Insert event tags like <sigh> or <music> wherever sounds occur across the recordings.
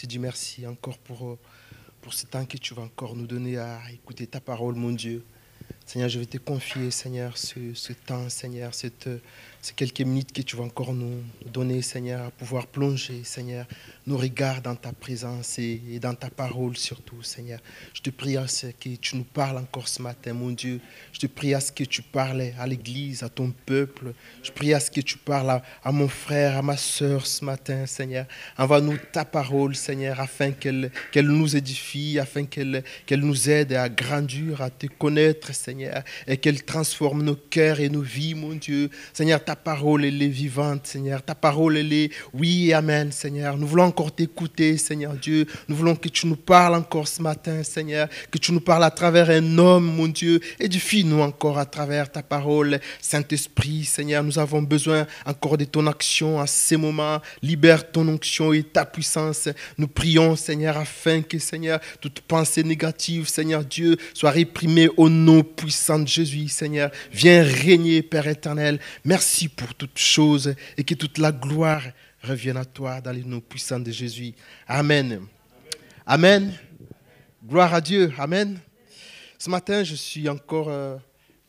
te dis merci encore pour, pour ce temps que tu vas encore nous donner à écouter ta parole, mon Dieu. Seigneur, je vais te confier, Seigneur, ce, temps, Seigneur, ces quelques minutes que tu vas encore nous donner, Seigneur, à pouvoir plonger, Seigneur, nos regards dans ta présence et, dans ta parole surtout, Seigneur. Je te prie à ce que tu nous parles encore ce matin, mon Dieu. Je te prie à ce que tu parles à l'Église, à ton peuple. Je prie à ce que tu parles à, mon frère, à ma soeur ce matin, Seigneur. Envoie-nous ta parole, Seigneur, afin qu'elle nous édifie, afin qu'elle qu'elle nous aide à grandir, à te connaître, Seigneur, et qu'elle transforme nos cœurs et nos vies, mon Dieu. Seigneur, ta parole, est vivante, Seigneur. Ta parole, est oui et amen, Seigneur. Nous voulons encore t'écouter, Seigneur Dieu. Nous voulons que tu nous parles encore ce matin, Seigneur. Que tu nous parles à travers un homme, mon Dieu. Édifie-nous encore à travers ta parole. Saint-Esprit, Seigneur, nous avons besoin encore de ton action à ces moments. Libère ton onction et ta puissance. Nous prions, Seigneur, afin que, Seigneur, toute pensée négative, Seigneur Dieu, soit réprimée au nom puissant de Jésus, Seigneur. Viens régner, Père éternel. Merci pour toutes choses et que toute la gloire revienne à toi dans les noms puissants de Jésus. Amen. Amen. Gloire à Dieu. Amen. Ce matin, je suis encore euh,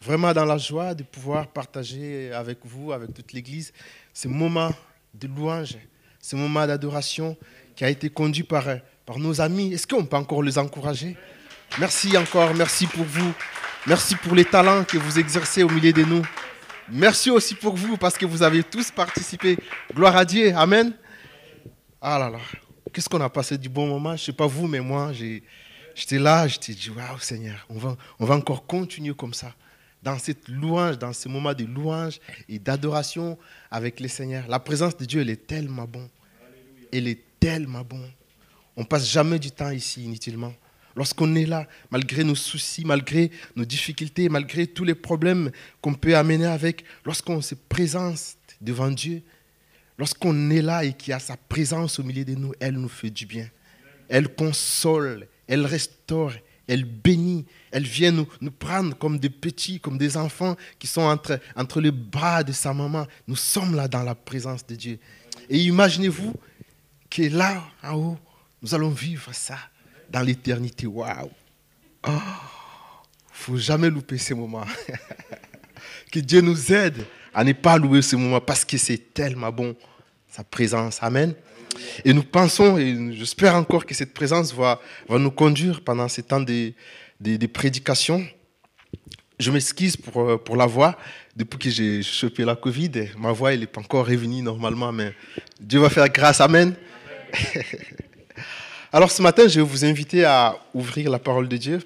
vraiment dans la joie de pouvoir partager avec vous, avec toute l'Église, ce moment de louange, ce moment d'adoration qui a été conduit par, par nos amis. Est-ce qu'on peut encore les encourager? Merci encore, merci pour vous. Merci pour les talents que vous exercez au milieu de nous. Merci aussi pour vous parce que vous avez tous participé. Gloire à Dieu. Amen. Ah là là. Qu'est-ce qu'on a passé du bon moment? Je ne sais pas vous, mais moi, j'étais là, j'étais dit, waouh Seigneur, on va, on va encore continuer comme ça. Dans cette louange, dans ce moment de louange et d'adoration avec le Seigneur. La présence de Dieu, elle est tellement bon. Elle est tellement bon. On passe jamais du temps ici inutilement. Lorsqu'on est là, malgré nos soucis, malgré nos difficultés, malgré tous les problèmes qu'on peut amener avec, lorsqu'on se présente devant Dieu, lorsqu'on est là et qu'il y a sa présence au milieu de nous, elle nous fait du bien. Elle console, elle restaure, elle bénit, elle vient nous, prendre comme des petits, comme des enfants qui sont entre les bras de sa maman. Nous sommes là dans la présence de Dieu. Et imaginez-vous que là, en haut, nous allons vivre ça dans l'éternité. Waouh! Il oh, faut jamais louper ces moments. <laughs> que Dieu nous aide à ne pas louer ces moments parce que c'est tellement bon, sa présence. Amen. Et nous pensons, et j'espère encore que cette présence va, va nous conduire pendant ces temps de, de, prédication. Je m'excuse pour, euh, pour la voix. Depuis que j'ai chopé la Covid, ma voix, n'est pas encore revenue normalement, mais Dieu va faire grâce. Amen. <laughs> Alors ce matin, je vais vous inviter à ouvrir la parole de Dieu.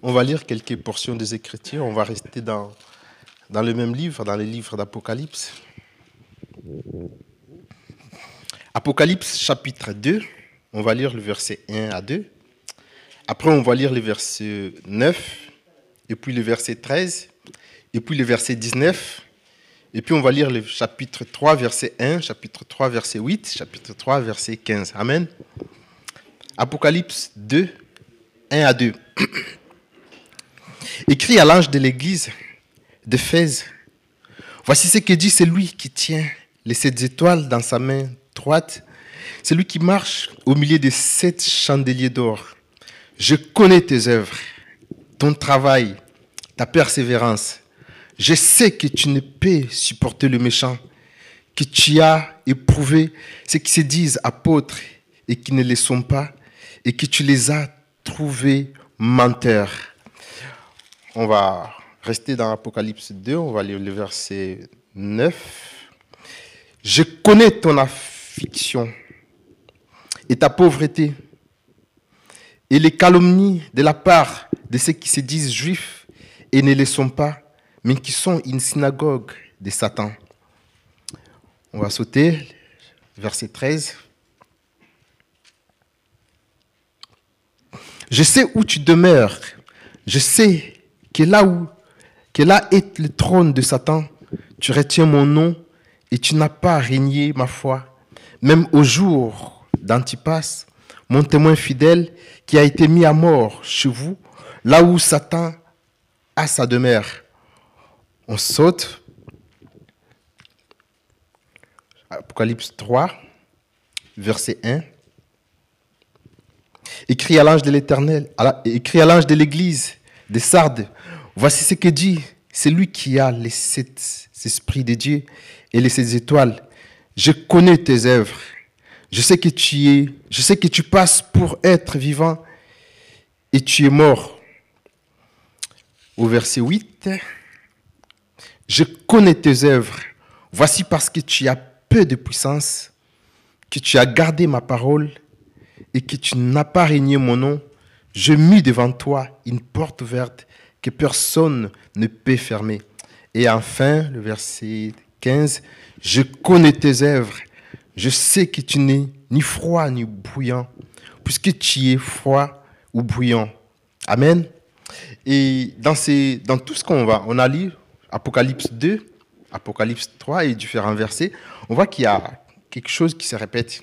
On va lire quelques portions des Écritures. On va rester dans, dans le même livre, dans les livres d'Apocalypse. Apocalypse chapitre 2, on va lire le verset 1 à 2. Après, on va lire le verset 9, et puis le verset 13, et puis le verset 19, et puis on va lire le chapitre 3, verset 1, chapitre 3, verset 8, chapitre 3, verset 15. Amen. Apocalypse 2, 1 à 2. <clears throat> Écrit à l'ange de l'église d'Éphèse, voici ce que dit celui qui tient les sept étoiles dans sa main droite, celui qui marche au milieu des sept chandeliers d'or. Je connais tes œuvres, ton travail, ta persévérance je sais que tu ne peux supporter le méchant, que tu as éprouvé ceux qui se disent apôtres et qui ne le sont pas, et que tu les as trouvés menteurs. On va rester dans Apocalypse 2, on va lire le verset 9. Je connais ton affliction et ta pauvreté et les calomnies de la part de ceux qui se disent juifs et ne le sont pas mais qui sont une synagogue de Satan. On va sauter, verset 13. Je sais où tu demeures. Je sais que là où que là est le trône de Satan, tu retiens mon nom et tu n'as pas régné ma foi. Même au jour d'Antipas, mon témoin fidèle qui a été mis à mort chez vous, là où Satan a sa demeure. On saute. Apocalypse 3, verset 1. Écrit à l'ange de l'Éternel, écrit à l'ange de l'Église des Sardes, voici ce que dit c'est lui qui a les sept esprits de Dieu et les sept étoiles. Je connais tes œuvres. Je sais que tu es, je sais que tu passes pour être vivant et tu es mort. Au verset 8, je connais tes œuvres. Voici parce que tu as peu de puissance, que tu as gardé ma parole et que tu n'as pas régné mon nom. Je mis devant toi une porte ouverte que personne ne peut fermer. Et enfin, le verset 15, je connais tes œuvres. Je sais que tu n'es ni froid ni bouillant, puisque tu es froid ou bouillant. Amen. Et dans, dans tout ce qu'on va, on a lu Apocalypse 2, Apocalypse 3 et différents versets, on voit qu'il y a quelque chose qui se répète.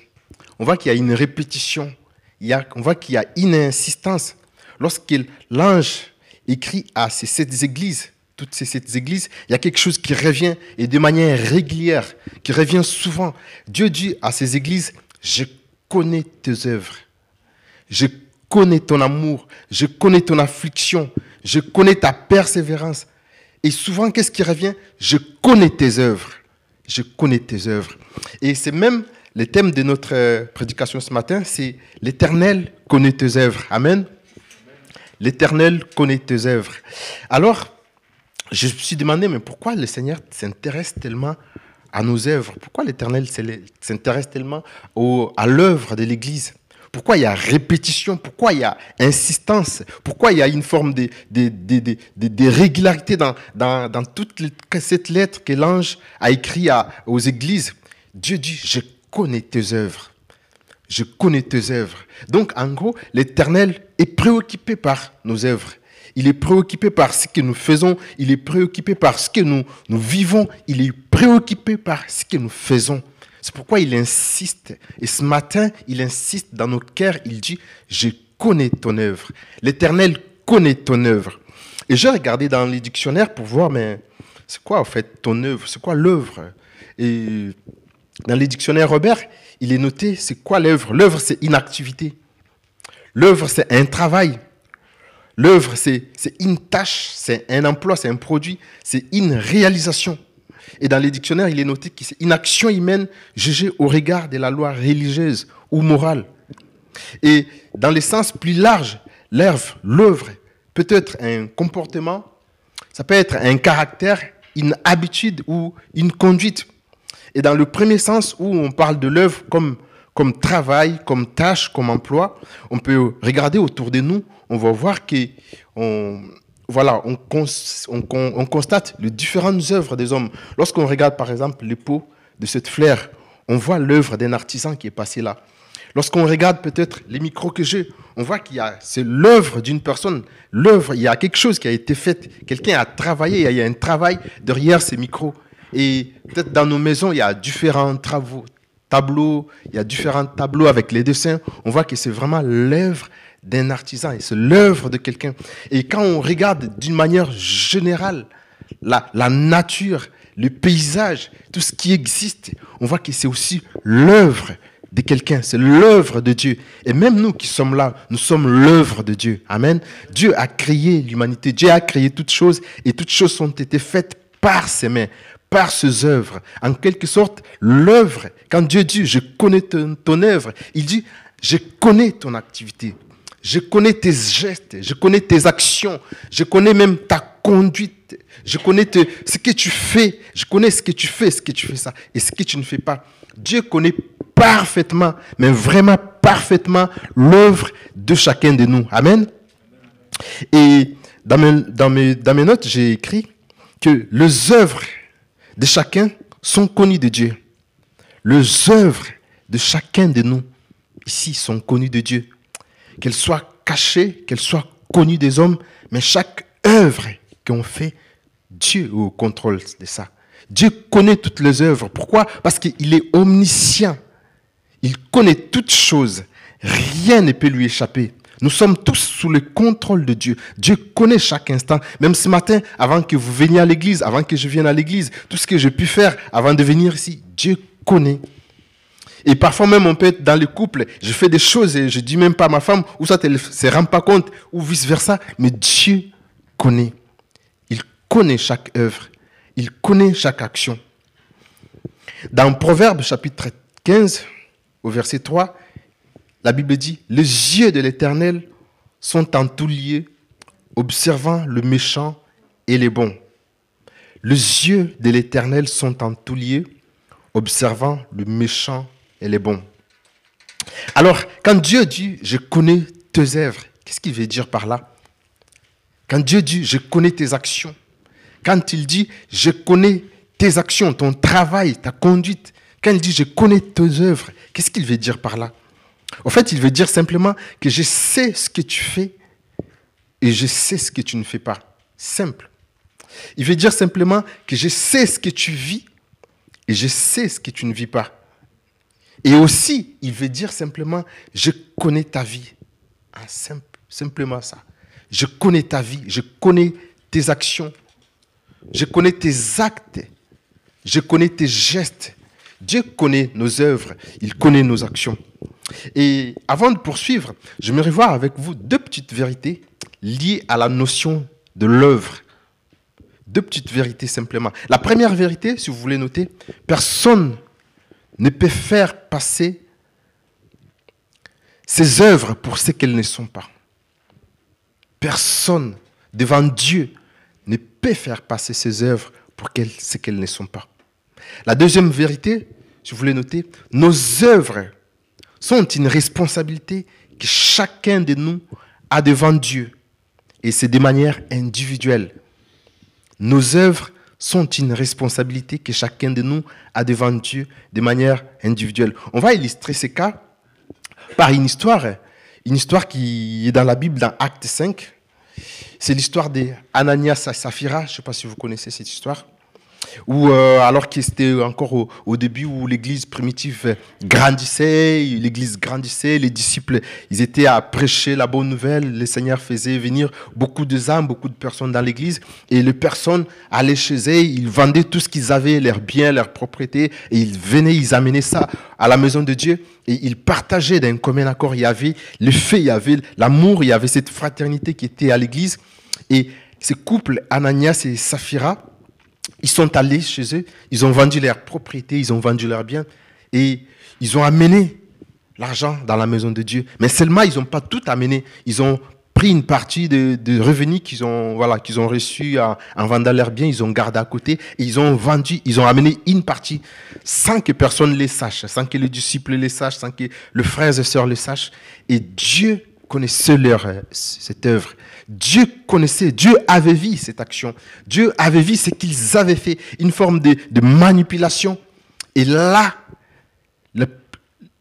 On voit qu'il y a une répétition. Il y a, on voit qu'il y a une insistance. Lorsque l'ange écrit à ces sept églises, toutes ces sept églises, il y a quelque chose qui revient et de manière régulière, qui revient souvent. Dieu dit à ces églises, je connais tes œuvres, je connais ton amour, je connais ton affliction, je connais ta persévérance. Et souvent, qu'est-ce qui revient? Je connais tes œuvres. Je connais tes œuvres. Et c'est même le thème de notre euh, prédication ce matin, c'est l'Éternel connaît tes œuvres. Amen. L'Éternel connaît tes œuvres. Alors, je me suis demandé, mais pourquoi le Seigneur s'intéresse tellement à nos œuvres? Pourquoi l'Éternel s'intéresse tellement à l'œuvre de l'Église? Pourquoi il y a répétition? Pourquoi il y a insistance? Pourquoi il y a une forme de, régularité dans, dans, toute cette lettre que l'ange a écrit aux églises? Dieu dit, je connais tes œuvres. Je connais tes œuvres. Donc, en gros, l'Éternel est préoccupé par nos œuvres. Il est préoccupé par ce que nous faisons. Il est préoccupé par ce que nous vivons. Il est préoccupé par ce que nous faisons. C'est pourquoi il insiste. Et ce matin, il insiste dans nos cœurs. Il dit, je connais ton œuvre. L'Éternel connaît ton œuvre. Et j'ai regardé dans les dictionnaires pour voir, mais c'est quoi en fait ton œuvre? C'est quoi l'œuvre? Et dans les dictionnaires Robert, il est noté, c'est quoi l'œuvre? L'œuvre, c'est une activité. L'œuvre, c'est un travail. L'œuvre, c'est une tâche, c'est un emploi, c'est un produit, c'est une réalisation. Et dans les dictionnaires, il est noté que c'est une action humaine jugée au regard de la loi religieuse ou morale. Et dans le sens plus large, l'œuvre, l'œuvre peut être un comportement, ça peut être un caractère, une habitude ou une conduite. Et dans le premier sens où on parle de l'œuvre comme, comme travail, comme tâche, comme emploi, on peut regarder autour de nous, on va voir que on, voilà, on, on, constate les différentes œuvres des hommes. Lorsqu'on regarde par exemple les pots de cette fleur, on voit l'œuvre d'un artisan qui est passé là. Lorsqu'on regarde peut-être les micros que j'ai, on voit qu'il y a, c'est l'œuvre d'une personne. L'œuvre, il y a quelque chose qui a été fait. Quelqu'un a travaillé, il y a un travail derrière ces micros. Et peut-être dans nos maisons, il y a différents travaux, tableaux, il y a différents tableaux avec les dessins. On voit que c'est vraiment l'œuvre d'un artisan c'est l'œuvre de quelqu'un. Et quand on regarde d'une manière générale la, la nature, le paysage, tout ce qui existe, on voit que c'est aussi l'œuvre de quelqu'un, c'est l'œuvre de Dieu. Et même nous qui sommes là, nous sommes l'œuvre de Dieu. Amen. Dieu a créé l'humanité, Dieu a créé toutes choses et toutes choses ont été faites par ses mains, par ses œuvres. En quelque sorte, l'œuvre, quand Dieu dit, je connais ton, ton œuvre, il dit, je connais ton activité. Je connais tes gestes, je connais tes actions, je connais même ta conduite, je connais ce que tu fais, je connais ce que tu fais, ce que tu fais ça et ce que tu ne fais pas. Dieu connaît parfaitement, mais vraiment parfaitement l'œuvre de chacun de nous. Amen. Et dans mes, notes, j'ai écrit que les œuvres de chacun sont connues de Dieu. Les œuvres de chacun de nous ici sont connues de Dieu qu'elle soit cachée, qu'elle soit connue des hommes, mais chaque œuvre qu'on fait, Dieu est au contrôle de ça. Dieu connaît toutes les œuvres. Pourquoi? Parce qu'il est omniscient. Il connaît toutes choses. Rien ne peut lui échapper. Nous sommes tous sous le contrôle de Dieu. Dieu connaît chaque instant. Même ce matin, avant que vous veniez à l'église, avant que je vienne à l'église, tout ce que j'ai pu faire avant de venir ici, Dieu connaît. Et parfois même, on peut être dans le couple, je fais des choses et je dis même pas à ma femme, ou ça, elle ne se rend pas compte, ou vice-versa. Mais Dieu connaît. Il connaît chaque œuvre. Il connaît chaque action. Dans Proverbe chapitre 15, au verset 3, la Bible dit, les yeux de l'Éternel sont en tout lieu, observant le méchant et les bons. Les yeux de l'Éternel sont en tout lieu, observant le méchant et les bons. Alors, quand Dieu dit, je connais tes œuvres, qu'est-ce qu'il veut dire par là? Quand Dieu dit, je connais tes actions, quand il dit, je connais tes actions, ton travail, ta conduite, quand il dit, je connais tes œuvres, qu'est-ce qu'il veut dire par là? En fait, il veut dire simplement que je sais ce que tu fais et je sais ce que tu ne fais pas. Simple. Il veut dire simplement que je sais ce que tu vis et je sais ce que tu ne vis pas. Et aussi, il veut dire simplement, je connais ta vie. Ah, simple, simplement ça. Je connais ta vie, je connais tes actions, je connais tes actes, je connais tes gestes. Dieu connaît nos œuvres, il connaît nos actions. Et avant de poursuivre, j'aimerais voir avec vous deux petites vérités liées à la notion de l'œuvre. Deux petites vérités simplement. La première vérité, si vous voulez noter, personne ne peut faire passer ses œuvres pour ce qu'elles ne sont pas. Personne devant Dieu ne peut faire passer ses œuvres pour ce qu'elles ne sont pas. La deuxième vérité, vous voulez noter, nos œuvres sont une responsabilité que chacun de nous a devant Dieu. Et c'est de manière individuelle. Nos œuvres sont une responsabilité que chacun de nous a devant Dieu de manière individuelle. On va illustrer ces cas par une histoire, une histoire qui est dans la Bible, dans Acte 5. C'est l'histoire d'Ananias et Saphira. Je ne sais pas si vous connaissez cette histoire ou euh, alors que c'était encore au, début où l'Église primitive grandissait, l'Église grandissait, les disciples, ils étaient à prêcher la bonne nouvelle, le Seigneur faisait venir beaucoup de âmes, beaucoup de personnes dans l'Église, et les personnes allaient chez eux, ils vendaient tout ce qu'ils avaient, leurs biens, leurs propriétés, et ils venaient, ils amenaient ça à la maison de Dieu, et ils partageaient d'un commun accord. Il y avait le fait, il y avait l'amour, il y avait cette fraternité qui était à l'Église, et ce couple, Ananias et Saphira, ils sont allés chez eux, ils ont vendu leurs propriétés, ils ont vendu leurs biens et ils ont amené l'argent dans la maison de Dieu. Mais seulement, ils n'ont pas tout amené. Ils ont pris une partie de, revenus qu'ils ont, voilà, qu'ils ont reçus en, vendant leurs biens, ils ont gardé à côté et ils ont vendu, ils ont amené une partie sans que personne les sache, sans que les disciples les sachent, sans que le frères et sœurs les sachent. Et Dieu connaissait leur, euh, cette œuvre. Dieu connaissait, Dieu avait vu cette action. Dieu avait vu ce qu'ils avaient fait, une forme de, manipulation. Et là,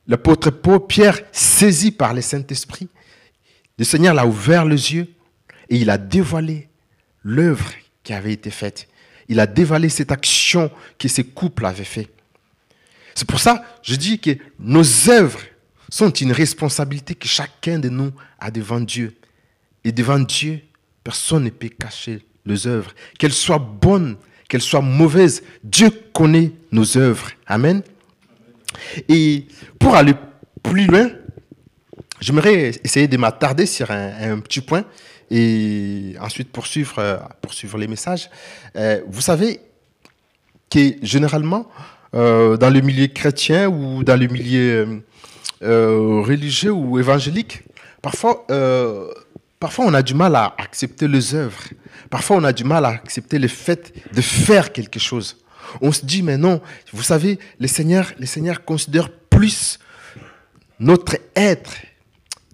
l'apôtre Paul, Pierre, saisi par le Saint-Esprit, le Seigneur l'a ouvert les yeux et il a dévoilé l'œuvre qui avait été faite. Il a dévoilé cette action que ces couples avaient fait. C'est pour ça, je dis que nos œuvres sont une responsabilité que chacun de nous a devant Dieu. Et devant Dieu, personne ne peut cacher les œuvres. Qu'elles soient bonnes, qu'elles soient mauvaises, Dieu connaît nos œuvres. Amen. Et pour aller plus loin, j'aimerais essayer de m'attarder sur un, petit point et ensuite poursuivre, poursuivre les messages. Euh, vous savez que généralement, euh, dans le milieu chrétien ou dans le milieu euh, religieux ou évangélique, parfois, euh, parfois on a du mal à accepter les œuvres. Parfois on a du mal à accepter le fait de faire quelque chose. On se dit, mais non, vous savez, le Seigneur, le Seigneur considère plus notre être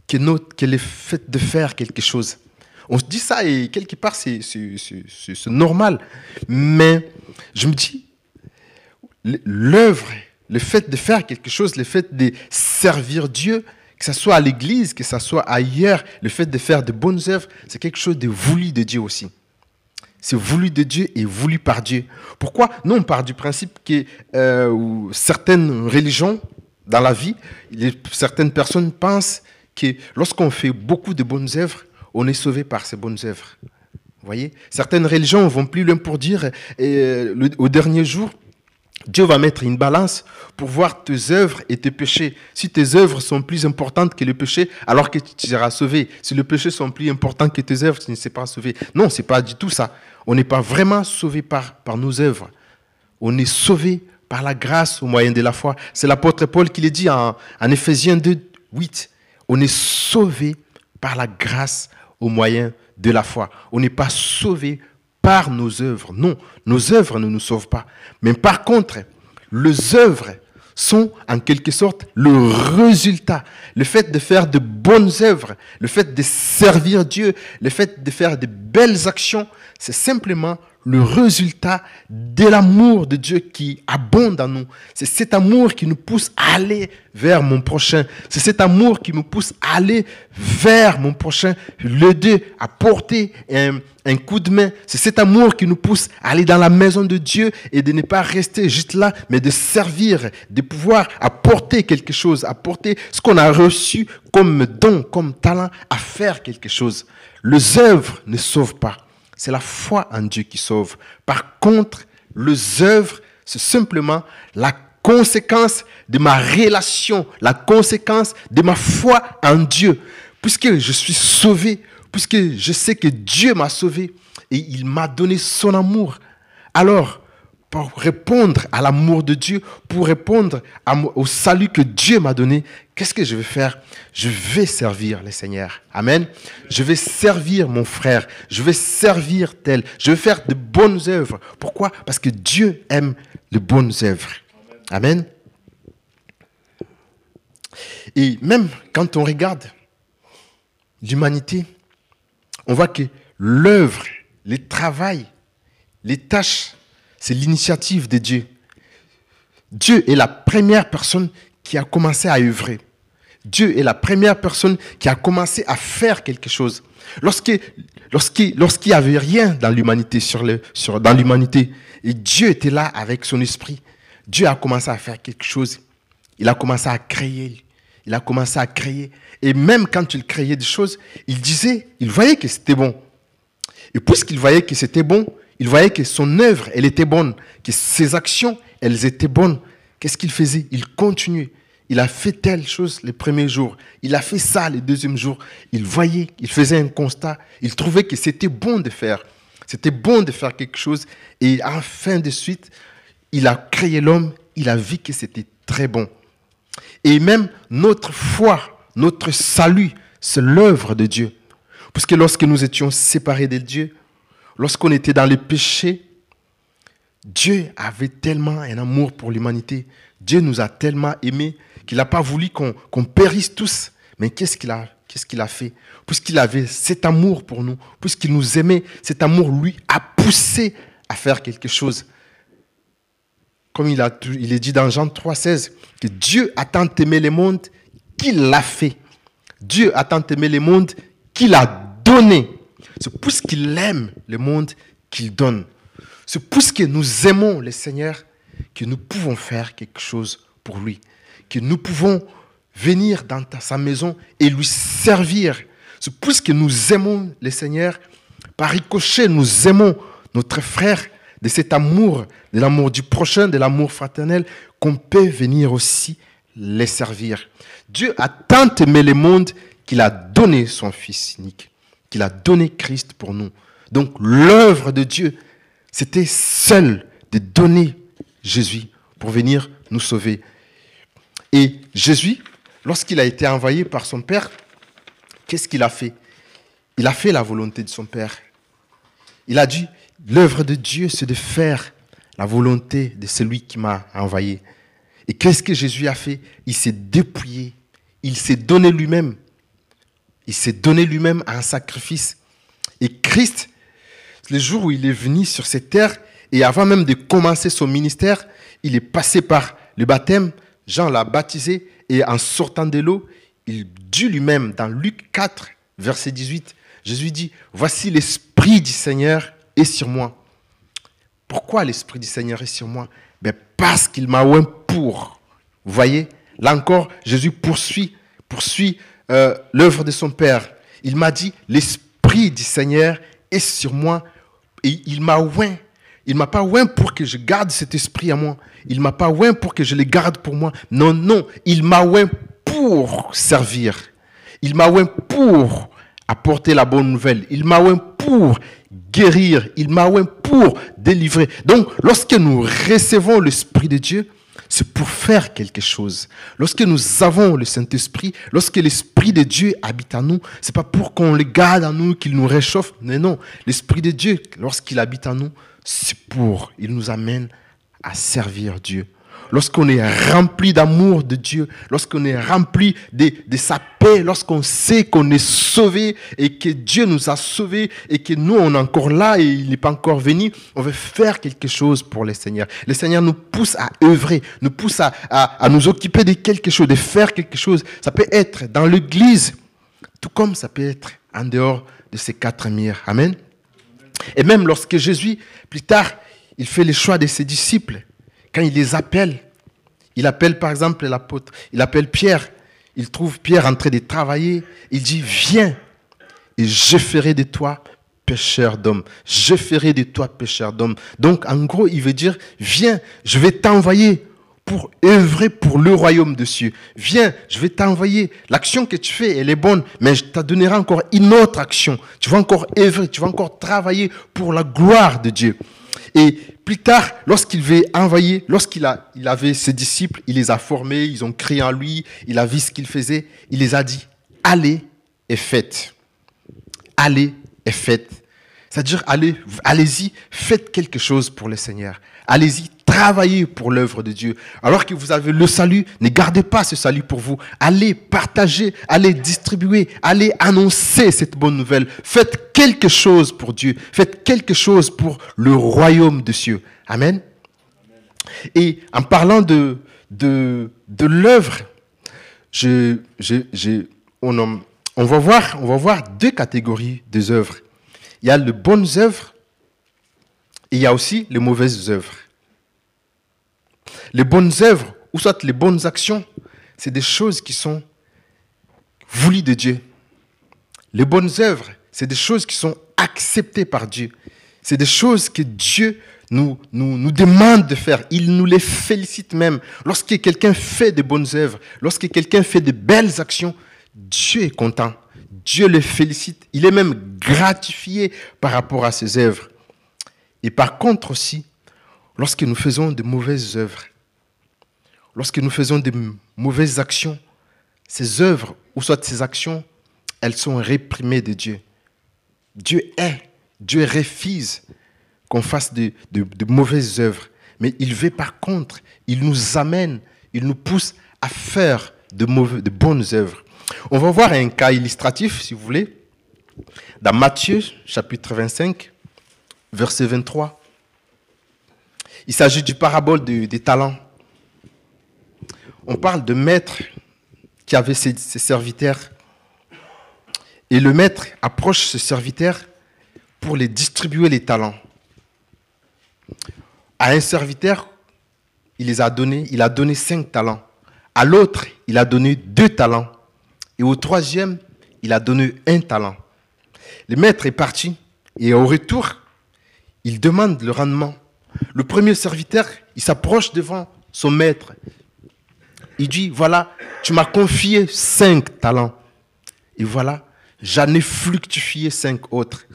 que, notre, que le fait de faire quelque chose. On se dit ça et quelque part c'est normal. Mais je me dis, l'œuvre le fait de faire quelque chose, le fait de servir Dieu, que ce soit à l'église, que ce soit ailleurs, le fait de faire de bonnes œuvres, c'est quelque chose de voulu de Dieu aussi. C'est voulu de Dieu et voulu par Dieu. Pourquoi? Non, on part du principe que euh, certaines religions dans la vie, certaines personnes pensent que lorsqu'on fait beaucoup de bonnes œuvres, on est sauvé par ces bonnes œuvres. Vous voyez? Certaines religions vont plus loin pour dire, euh, au dernier jour, Dieu va mettre une balance pour voir tes œuvres et tes péchés. Si tes œuvres sont plus importantes que le péché, alors que tu seras sauvé. Si le péché sont plus importants que tes œuvres, tu ne seras pas sauvé. Non, c'est pas du tout ça. On n'est pas vraiment sauvé par, par nos œuvres. On est sauvé par la grâce au moyen de la foi. C'est l'apôtre Paul qui le dit en, en Éphésiens 2, 8. On est sauvé par la grâce au moyen de la foi. On n'est pas sauvé nos œuvres. Non, nos œuvres ne nous sauvent pas. Mais par contre, les œuvres sont en quelque sorte le résultat. Le fait de faire de bonnes œuvres, le fait de servir Dieu, le fait de faire de belles actions, c'est simplement le résultat de l'amour de Dieu qui abonde en nous. C'est cet amour qui nous pousse à aller vers mon prochain. C'est cet amour qui nous pousse à aller vers mon prochain, l'aider à porter un, un coup de main. C'est cet amour qui nous pousse à aller dans la maison de Dieu et de ne pas rester juste là, mais de servir, de pouvoir apporter quelque chose, apporter ce qu'on a reçu comme don, comme talent, à faire quelque chose. Les œuvres ne sauvent pas. C'est la foi en Dieu qui sauve. Par contre, les œuvres, c'est simplement la conséquence de ma relation, la conséquence de ma foi en Dieu. Puisque je suis sauvé, puisque je sais que Dieu m'a sauvé et il m'a donné son amour. Alors, pour répondre à l'amour de Dieu, pour répondre au salut que Dieu m'a donné, qu'est-ce que je vais faire? Je vais servir le Seigneur. Amen. Je vais servir mon frère. Je vais servir tel. Je vais faire de bonnes œuvres. Pourquoi? Parce que Dieu aime les bonnes œuvres. Amen. Et même quand on regarde l'humanité, on voit que l'œuvre, le travail, les tâches c'est l'initiative de Dieu. Dieu est la première personne qui a commencé à œuvrer. Dieu est la première personne qui a commencé à faire quelque chose. Lorsqu'il n'y avait rien dans l'humanité, et Dieu était là avec son esprit, Dieu a commencé à faire quelque chose. Il a commencé à créer. Il a commencé à créer. Et même quand il créait des choses, il disait, il voyait que c'était bon. Et puisqu'il voyait que c'était bon, il voyait que son œuvre, elle était bonne, que ses actions, elles étaient bonnes. Qu'est-ce qu'il faisait? Il continuait. Il a fait telle chose les premiers jours. Il a fait ça les deuxièmes jours. Il voyait, il faisait un constat. Il trouvait que c'était bon de faire. C'était bon de faire quelque chose. Et en fin de suite, il a créé l'homme. Il a vu que c'était très bon. Et même notre foi, notre salut, c'est l'œuvre de Dieu. Parce que lorsque nous étions séparés de Dieu, lorsqu'on était dans le péché, Dieu avait tellement un amour pour l'humanité. Dieu nous a tellement aimés qu'il n'a pas voulu qu'on périsse tous. Mais qu'est-ce qu'il a, fait? Puisqu'il avait cet amour pour nous, puisqu'il nous aimait, cet amour lui a poussé à faire quelque chose. Comme il, il est dit dans Jean 3,16, que Dieu a tant aimé le monde qu'il l'a fait. Dieu a tant aimé le monde qu'il a donné. C'est puisqu'il aime le monde qu'il donne. C'est puisque nous aimons le Seigneur que nous pouvons faire quelque chose pour lui. Que nous pouvons venir dans sa maison et lui servir. C'est puisque nous aimons le Seigneur, par ricochet, nous aimons notre frère de cet amour, de l'amour du prochain, de l'amour fraternel, qu'on peut venir aussi les servir. Dieu a tant aimé le monde qu'il a donné son Fils unique qu'il a donné Christ pour nous. Donc l'œuvre de Dieu, c'était seul de donner Jésus pour venir nous sauver. Et Jésus, lorsqu'il a été envoyé par son Père, qu'est-ce qu'il a fait? Il a fait la volonté de son Père. Il a dit, l'œuvre de Dieu, c'est de faire la volonté de celui qui m'a envoyé. Et qu'est-ce que Jésus a fait? Il s'est dépouillé, il s'est donné lui-même il s'est donné lui-même un sacrifice. Et Christ, le jour où il est venu sur cette terre, et avant même de commencer son ministère, il est passé par le baptême, Jean l'a baptisé, et en sortant de l'eau, il dit lui-même, dans Luc 4, verset 18, Jésus dit, Voici l'Esprit du Seigneur est sur moi. Pourquoi l'Esprit du Seigneur est sur moi? Ben Parce qu'il m'a oint pour. Vous voyez, là encore, Jésus poursuit, poursuit euh, l'œuvre de son Père. Il m'a dit, l'Esprit du Seigneur est sur moi et il m'a oint. Il m'a pas oint pour que je garde cet esprit à moi. Il m'a pas oint pour que je le garde pour moi. Non, non. Il m'a oint pour servir. Il m'a oint pour apporter la bonne nouvelle. Il m'a oint pour guérir. Il m'a oint pour délivrer. Donc, lorsque nous recevons l'Esprit de Dieu, c'est pour faire quelque chose. Lorsque nous avons le Saint-Esprit, lorsque l'Esprit de Dieu habite en nous, c'est pas pour qu'on le garde en nous, qu'il nous réchauffe. Mais non, l'Esprit de Dieu, lorsqu'il habite en nous, c'est pour, il nous amène à servir Dieu. Lorsqu'on est rempli d'amour de Dieu, lorsqu'on est rempli de, de sa paix, lorsqu'on sait qu'on est sauvé et que Dieu nous a sauvés et que nous, on est encore là et il n'est pas encore venu, on veut faire quelque chose pour le Seigneur. Le Seigneur nous pousse à œuvrer, nous pousse à, à, nous occuper de quelque chose, de faire quelque chose. Ça peut être dans l'église, tout comme ça peut être en dehors de ces quatre murs. Amen. Et même lorsque Jésus, plus tard, il fait le choix de ses disciples, quand il les appelle, il appelle par exemple l'apôtre, il appelle Pierre, il trouve Pierre en train de travailler, il dit, viens et je ferai de toi pécheur d'hommes. Je ferai de toi pécheur d'hommes. Donc en gros, il veut dire, viens, je vais t'envoyer pour œuvrer pour le royaume de cieux. Viens, je vais t'envoyer. L'action que tu fais, elle est bonne, mais je te donnerai encore une autre action. Tu vas encore œuvrer, tu vas encore travailler pour la gloire de Dieu. Et plus tard, lorsqu'il veut envoyer, lorsqu'il avait ses disciples, il les a formés, ils ont crié en lui, il a vu ce qu'il faisait, il les a dit, allez et faites. Allez et faites. C'est-à-dire, allez, allez-y, faites quelque chose pour le Seigneur. Allez-y, travaillez pour l'œuvre de Dieu. Alors que vous avez le salut, ne gardez pas ce salut pour vous. Allez partager, allez distribuer, allez annoncer cette bonne nouvelle. Faites quelque chose pour Dieu. Faites quelque chose pour le royaume de Dieu. Amen. Et en parlant de, de, l'œuvre, je, je, on, voir, on va voir deux catégories des œuvres. Il y a les bonnes œuvres et il y a aussi les mauvaises œuvres. Les bonnes œuvres, ou soit les bonnes actions, c'est des choses qui sont voulues de Dieu. Les bonnes œuvres, c'est des choses qui sont acceptées par Dieu. C'est des choses que Dieu nous, nous, nous demande de faire. Il nous les félicite même. Lorsque quelqu'un fait de bonnes œuvres, lorsque quelqu'un fait de belles actions, Dieu est content. Dieu le félicite. Il est même gratifié par rapport à ses œuvres. Et par contre aussi, lorsque nous faisons de mauvaises œuvres, lorsque nous faisons de mauvaises actions, ces œuvres, ou soit ces actions, elles sont réprimées de Dieu. Dieu est, Dieu refuse qu'on fasse de, mauvaises œuvres. Mais il veut par contre, il nous amène, il nous pousse à faire de bonnes œuvres. On va voir un cas illustratif, si vous voulez, dans Matthieu, chapitre 25, verset 23. Il s'agit du parabole des, talents. On parle de maître qui avait ses, ses, serviteurs. Et le maître approche ses serviteurs pour les distribuer les talents. À un serviteur, il les a donnés, il a donné cinq talents. À l'autre, il a donné deux talents. Et au troisième, il a donné un talent. Le maître est parti et au retour, il demande le rendement. Le premier serviteur, il s'approche devant son maître. Il dit, voilà, tu m'as confié cinq talents. Et voilà, j'en ai fluctué cinq autres.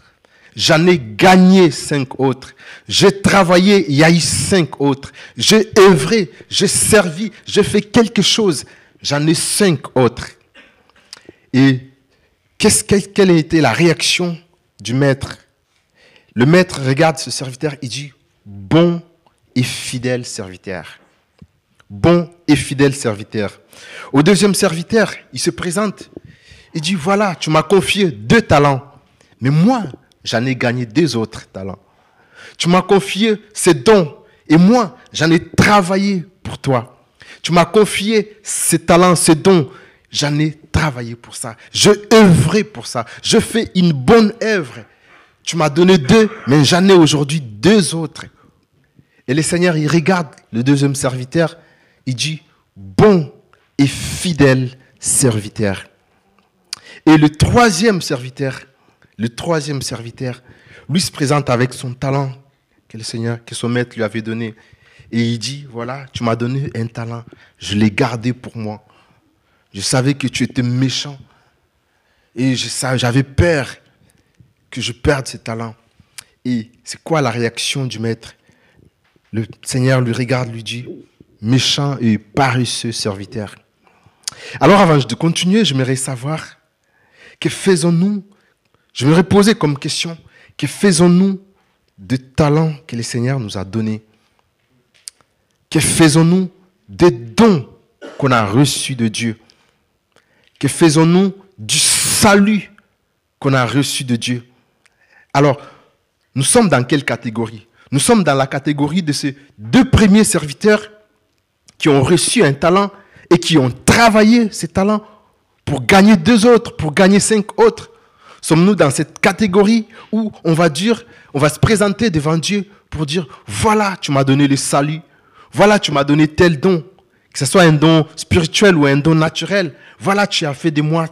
J'en ai gagné cinq autres. J'ai travaillé, il y a eu cinq autres. J'ai œuvré, j'ai servi, j'ai fait quelque chose. J'en ai cinq autres. Et quelle a été la réaction du maître? Le maître regarde ce serviteur, il dit, bon et fidèle serviteur. Bon et fidèle serviteur. Au deuxième serviteur, il se présente. Il dit, voilà, tu m'as confié deux talents. Mais moi, j'en ai gagné deux autres talents. Tu m'as confié ces dons. Et moi, j'en ai travaillé pour toi. Tu m'as confié ces talents, ces dons. J'en ai travaillé pour ça. Je œuvrais pour ça. Je fais une bonne œuvre. Tu m'as donné deux, mais j'en ai aujourd'hui deux autres. Et le Seigneur, il regarde le deuxième serviteur. Il dit, bon et fidèle serviteur. Et le troisième serviteur, le troisième serviteur, lui se présente avec son talent que le Seigneur, que son maître lui avait donné. Et il dit, voilà, tu m'as donné un talent, je l'ai gardé pour moi. Je savais que tu étais méchant. Et j'avais peur que je perde ce talent. Et c'est quoi la réaction du maître? Le Seigneur lui regarde, lui dit, méchant et paresseux serviteur. Alors avant de continuer, j'aimerais savoir, que faisons-nous? Je me poser comme question, que faisons-nous des talents que le Seigneur nous a donnés Que faisons-nous des dons qu'on a reçus de Dieu? Que faisons-nous du salut qu'on a reçu de Dieu? Alors, nous sommes dans quelle catégorie? Nous sommes dans la catégorie de ces deux premiers serviteurs qui ont reçu un talent et qui ont travaillé ces talents pour gagner deux autres, pour gagner cinq autres. Sommes-nous dans cette catégorie où on va dire, on va se présenter devant Dieu pour dire, voilà, tu m'as donné le salut, voilà, tu m'as donné tel don, que ce soit un don spirituel ou un don naturel, voilà, tu as fait de moi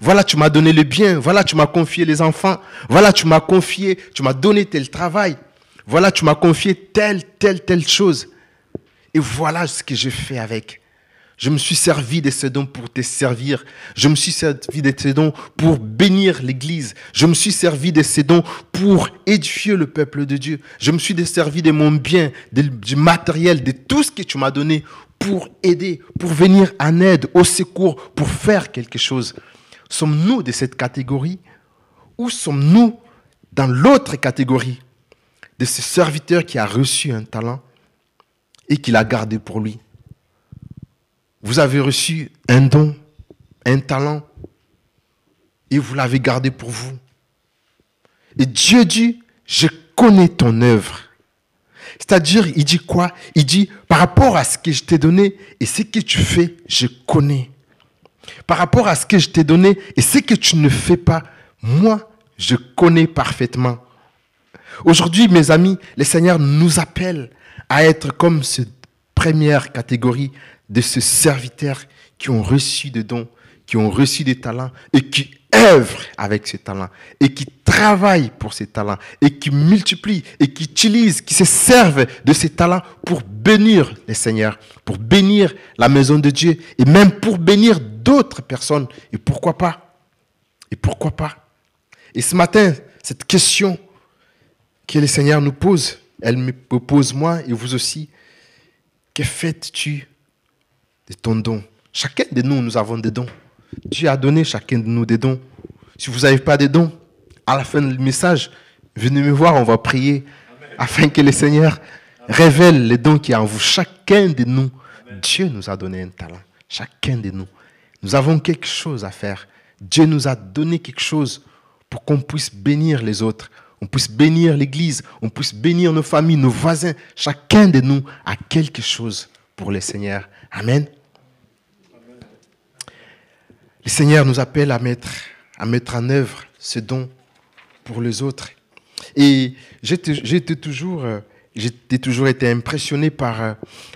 voilà, tu m'as donné le bien, voilà, tu m'as confié les enfants, voilà, tu m'as confié, tu m'as donné tel travail, voilà, tu m'as confié telle, telle, telle chose. Et voilà ce que j'ai fait avec. Je me suis servi de ces dons pour te servir. Je me suis servi de ces dons pour bénir l'Église. Je me suis servi de ces dons pour édifier le peuple de Dieu. Je me suis servi de mon bien, du matériel, de tout ce que tu m'as donné pour aider, pour venir en aide, au secours, pour faire quelque chose. Sommes-nous de cette catégorie ou sommes-nous dans l'autre catégorie de ce serviteur qui a reçu un talent et qui l'a gardé pour lui? Vous avez reçu un don, un talent, et vous l'avez gardé pour vous. Et Dieu dit, je connais ton œuvre. C'est-à-dire, il dit quoi? Il dit, par rapport à ce que je t'ai donné et ce que tu fais, je connais. Par rapport à ce que je t'ai donné et ce que tu ne fais pas, moi, je connais parfaitement. Aujourd'hui, mes amis, le Seigneur nous appelle à être comme cette première catégorie, de ces serviteurs qui ont reçu des dons, qui ont reçu des talents et qui œuvrent avec ces talents et qui travaillent pour ces talents et qui multiplient et qui utilisent, qui se servent de ces talents pour bénir les seigneurs, pour bénir la maison de Dieu et même pour bénir d'autres personnes. Et pourquoi pas? Et pourquoi pas? Et ce matin, cette question que le Seigneur nous pose, elle me pose moi et vous aussi. Que fais-tu de ton don. Chacun de nous, nous avons des dons. Dieu a donné chacun de nous des dons. Si vous n'avez pas de dons, à la fin du message, venez me voir, on va prier afin que le Seigneur révèle les dons qui y en vous. Chacun de nous, Dieu nous a donné un talent. Chacun de nous. Nous avons quelque chose à faire. Dieu nous a donné quelque chose pour qu'on puisse bénir les autres, on puisse bénir l'Église, on puisse bénir nos familles, nos voisins. Chacun de nous a quelque chose pour le Seigneur. Amen. Le Seigneur nous appelle à mettre, à mettre en œuvre ce don pour les autres. Et j'ai toujours, euh, toujours été impressionné par, euh,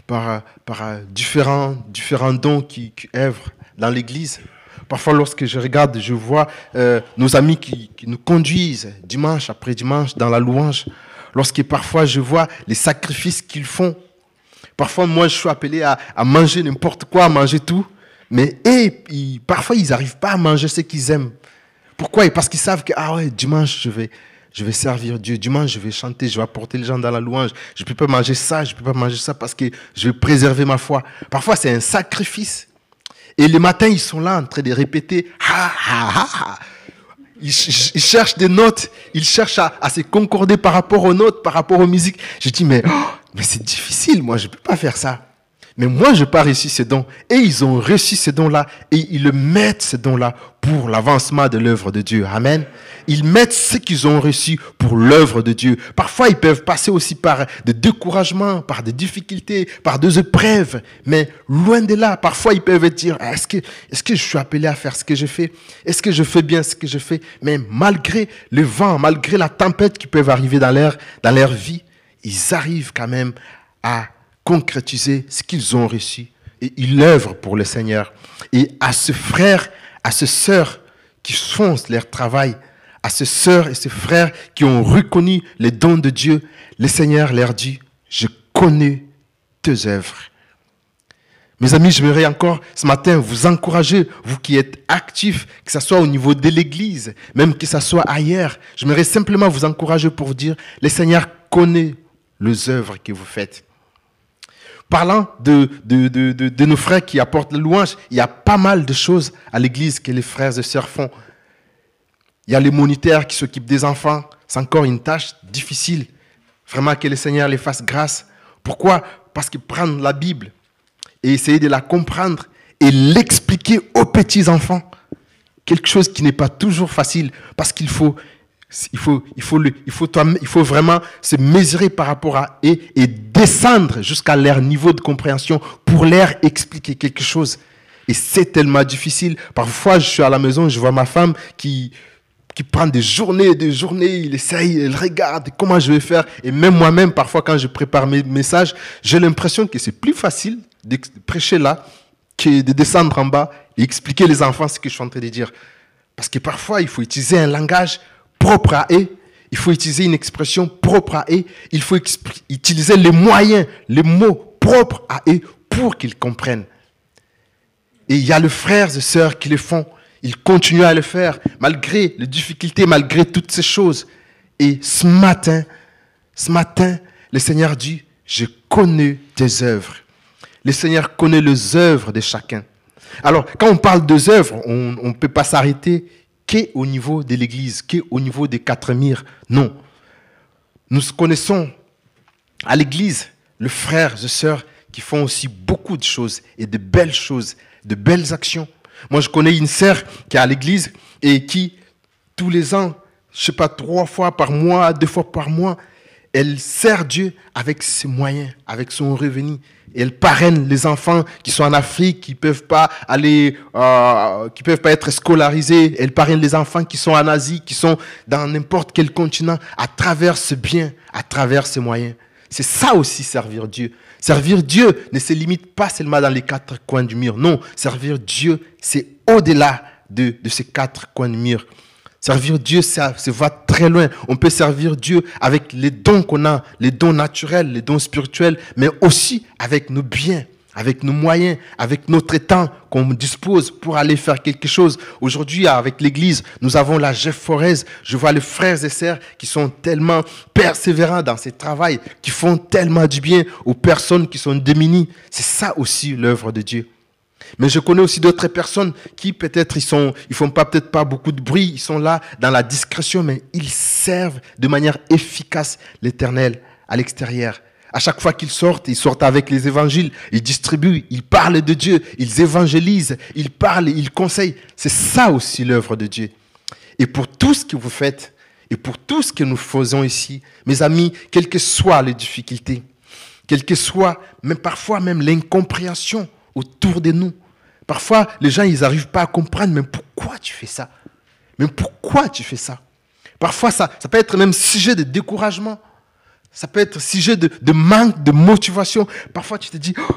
par, euh, par différents, différents dons qui, œuvrent dans l'Église. Parfois, lorsque je regarde, je vois nos amis qui, qui, nous conduisent dimanche après dimanche dans la louange. Lorsque parfois je vois les sacrifices qu'ils font. Parfois, moi, je suis appelé à, à manger n'importe quoi, à manger tout. Mais et, parfois, ils n'arrivent pas à manger ce qu'ils aiment. Pourquoi? Parce qu'ils savent que, ah ouais, dimanche, je vais, je vais servir Dieu. Dimanche, je vais chanter, je vais apporter les gens dans la louange. Je ne peux pas manger ça, je ne peux pas manger ça parce que je vais préserver ma foi. Parfois, c'est un sacrifice. Et le matin, ils sont là en train de répéter, ha, ha, ha, Ils, cherchent des notes, ils cherchent à, à, se concorder par rapport aux notes, par rapport aux musiques. Je dis, mais, oh, mais c'est difficile, moi, je ne peux pas faire ça. Mais moi, je pas reçu ces dons. Et ils ont reçu ces dons-là. Et ils mettent, ces dons-là, pour l'avancement de l'œuvre de Dieu. Amen. Ils mettent ce qu'ils ont reçu pour l'œuvre de Dieu. Parfois, ils peuvent passer aussi par des découragements, par des difficultés, par des épreuves. Mais loin de là, parfois, ils peuvent dire, est-ce que, je suis appelé à faire ce que je fais? Est-ce que je fais bien ce que je fais? Mais malgré le vent, malgré la tempête qui peut arriver dans leur vie, ils arrivent quand même à concrétiser ce qu'ils ont reçu. Et ils œuvrent pour le Seigneur. Et à ce frère, à ce sœur qui font leur travail à ces sœurs et ces frères qui ont reconnu les dons de Dieu, le Seigneur leur dit, je connais tes œuvres. Mes amis, j'aimerais encore ce matin vous encourager, vous qui êtes actifs, que ce soit au niveau de l'Église, même que ce soit ailleurs. J'aimerais simplement vous encourager pour dire, le Seigneur connaît les œuvres que vous faites. Parlant de, nos frères qui apportent la louange, il y a pas mal de choses à l'Église que les frères et sœurs font. Il y a les monitaires qui s'occupent des enfants. C'est encore une tâche difficile. Vraiment que le Seigneur les fasse grâce. Pourquoi? Parce qu'ils prennent la Bible, et essayer de la comprendre et l'expliquer aux petits-enfants. Quelque chose qui n'est pas toujours facile parce qu'il faut, il faut, il faut, il faut, il faut vraiment se mesurer par rapport à et, et descendre jusqu'à leur niveau de compréhension pour leur expliquer quelque chose. Et c'est tellement difficile. Parfois, je suis à la maison, je vois ma femme qui, qui prend des journées et des journées, il essaye, il regarde comment je vais faire. Et même moi-même, parfois, quand je prépare mes messages, j'ai l'impression que c'est plus facile de prêcher là que de descendre en bas et expliquer les enfants ce que je suis en train de dire. Parce que parfois, il faut utiliser un langage propre à eux. Il faut utiliser une expression propre à eux. Il faut utiliser les moyens, les mots propres à eux pour qu'ils comprennent. Et il y a les frères et sœurs qui le font. Ils continuent à le faire malgré les difficultés, malgré toutes ces choses. Et ce matin, ce matin, le Seigneur dit, je connais tes œuvres. Le Seigneur connaît les œuvres de chacun. Alors, quand on parle des œuvres, on ne peut pas s'arrêter qu'au niveau de l'Église, qu'au niveau des quatre murs. Non. Nous connaissons à l'Église les frères et sœurs qui font aussi beaucoup de choses et de belles choses, de belles actions. Moi, je connais une sœur qui est à l'Église et qui, tous les ans, je sais pas, trois fois par mois, deux fois par mois, elle sert Dieu avec ses moyens, avec son revenu. Elle parraine les enfants qui sont en Afrique, qui peuvent pas aller, euh, qui peuvent pas être scolarisés. Elle parraine les enfants qui sont en Asie, qui sont dans n'importe quel continent, à travers ce bien, à travers ses moyens. C'est ça aussi servir Dieu. Servir Dieu ne se limite pas seulement dans les quatre coins du mur. Non, servir Dieu, c'est au-delà de, de ces quatre coins du mur. Servir Dieu, ça, ça va très loin. On peut servir Dieu avec les dons qu'on a, les dons naturels, les dons spirituels, mais aussi avec nos biens, avec nos moyens, avec notre temps qu'on dispose pour aller faire quelque chose. Aujourd'hui, avec l'Église, nous avons la Jeff Forez. Je vois les frères et sœurs qui sont tellement persévérants dans ce travail, qui font tellement du bien aux personnes qui sont démunies. C'est ça aussi l'œuvre de Dieu. Mais je connais aussi d'autres personnes qui peut-être ils sont, ils font pas peut-être pas beaucoup de bruit, ils sont là dans la discrétion, mais ils servent de manière efficace l'Éternel à l'extérieur. À chaque fois qu'ils sortent, ils sortent avec les évangiles, ils distribuent, ils parlent de Dieu, ils évangélisent, ils parlent, ils conseillent. C'est ça aussi l'œuvre de Dieu. Et pour tout ce que vous faites, et pour tout ce que nous faisons ici, mes amis, quelles que soient les difficultés, quelles que soient, même parfois même l'incompréhension autour de nous, Parfois, les gens, ils n'arrivent pas à comprendre, mais pourquoi tu fais ça? Mais pourquoi tu fais ça? Parfois, ça, ça peut être même sujet de découragement. Ça peut être sujet de, manque de motivation. Parfois, tu te dis, oh,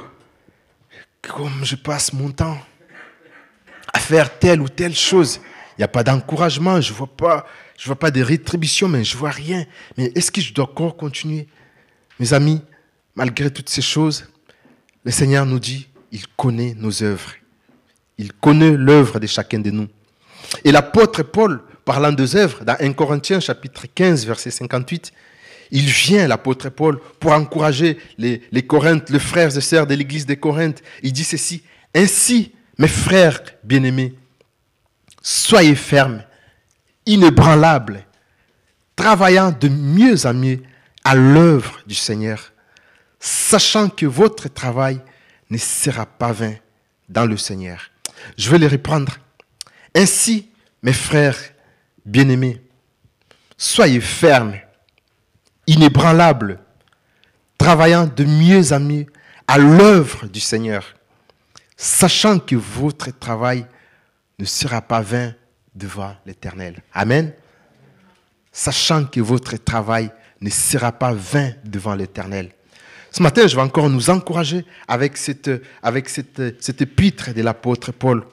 comme je passe mon temps à faire telle ou telle chose, il n'y a pas d'encouragement, je ne vois, pas, vois pas de rétribution, mais je vois rien. Mais est-ce que je dois encore continuer? Mes amis, malgré toutes ces choses, le Seigneur nous dit, il connaît nos œuvres. Il connaît l'œuvre de chacun de nous. Et l'apôtre Paul, parlant des œuvres, dans 1 Corinthiens chapitre 15, verset 58, il vient, l'apôtre Paul, pour encourager les, les Corinthes, les frères et sœurs de l'église de Corinthe. Il dit ceci, Ainsi, mes frères bien-aimés, soyez fermes, inébranlables, travaillant de mieux en mieux à l'œuvre du Seigneur, sachant que votre travail ne sera pas vain dans le Seigneur. Je vais les reprendre. Ainsi, mes frères bien-aimés, soyez fermes, inébranlables, travaillant de mieux en mieux à l'œuvre du Seigneur, sachant que votre travail ne sera pas vain devant l'Éternel. Amen. Sachant que votre travail ne sera pas vain devant l'Éternel. Ce matin, je vais encore nous encourager avec cette, avec cette, épître de l'apôtre Paul.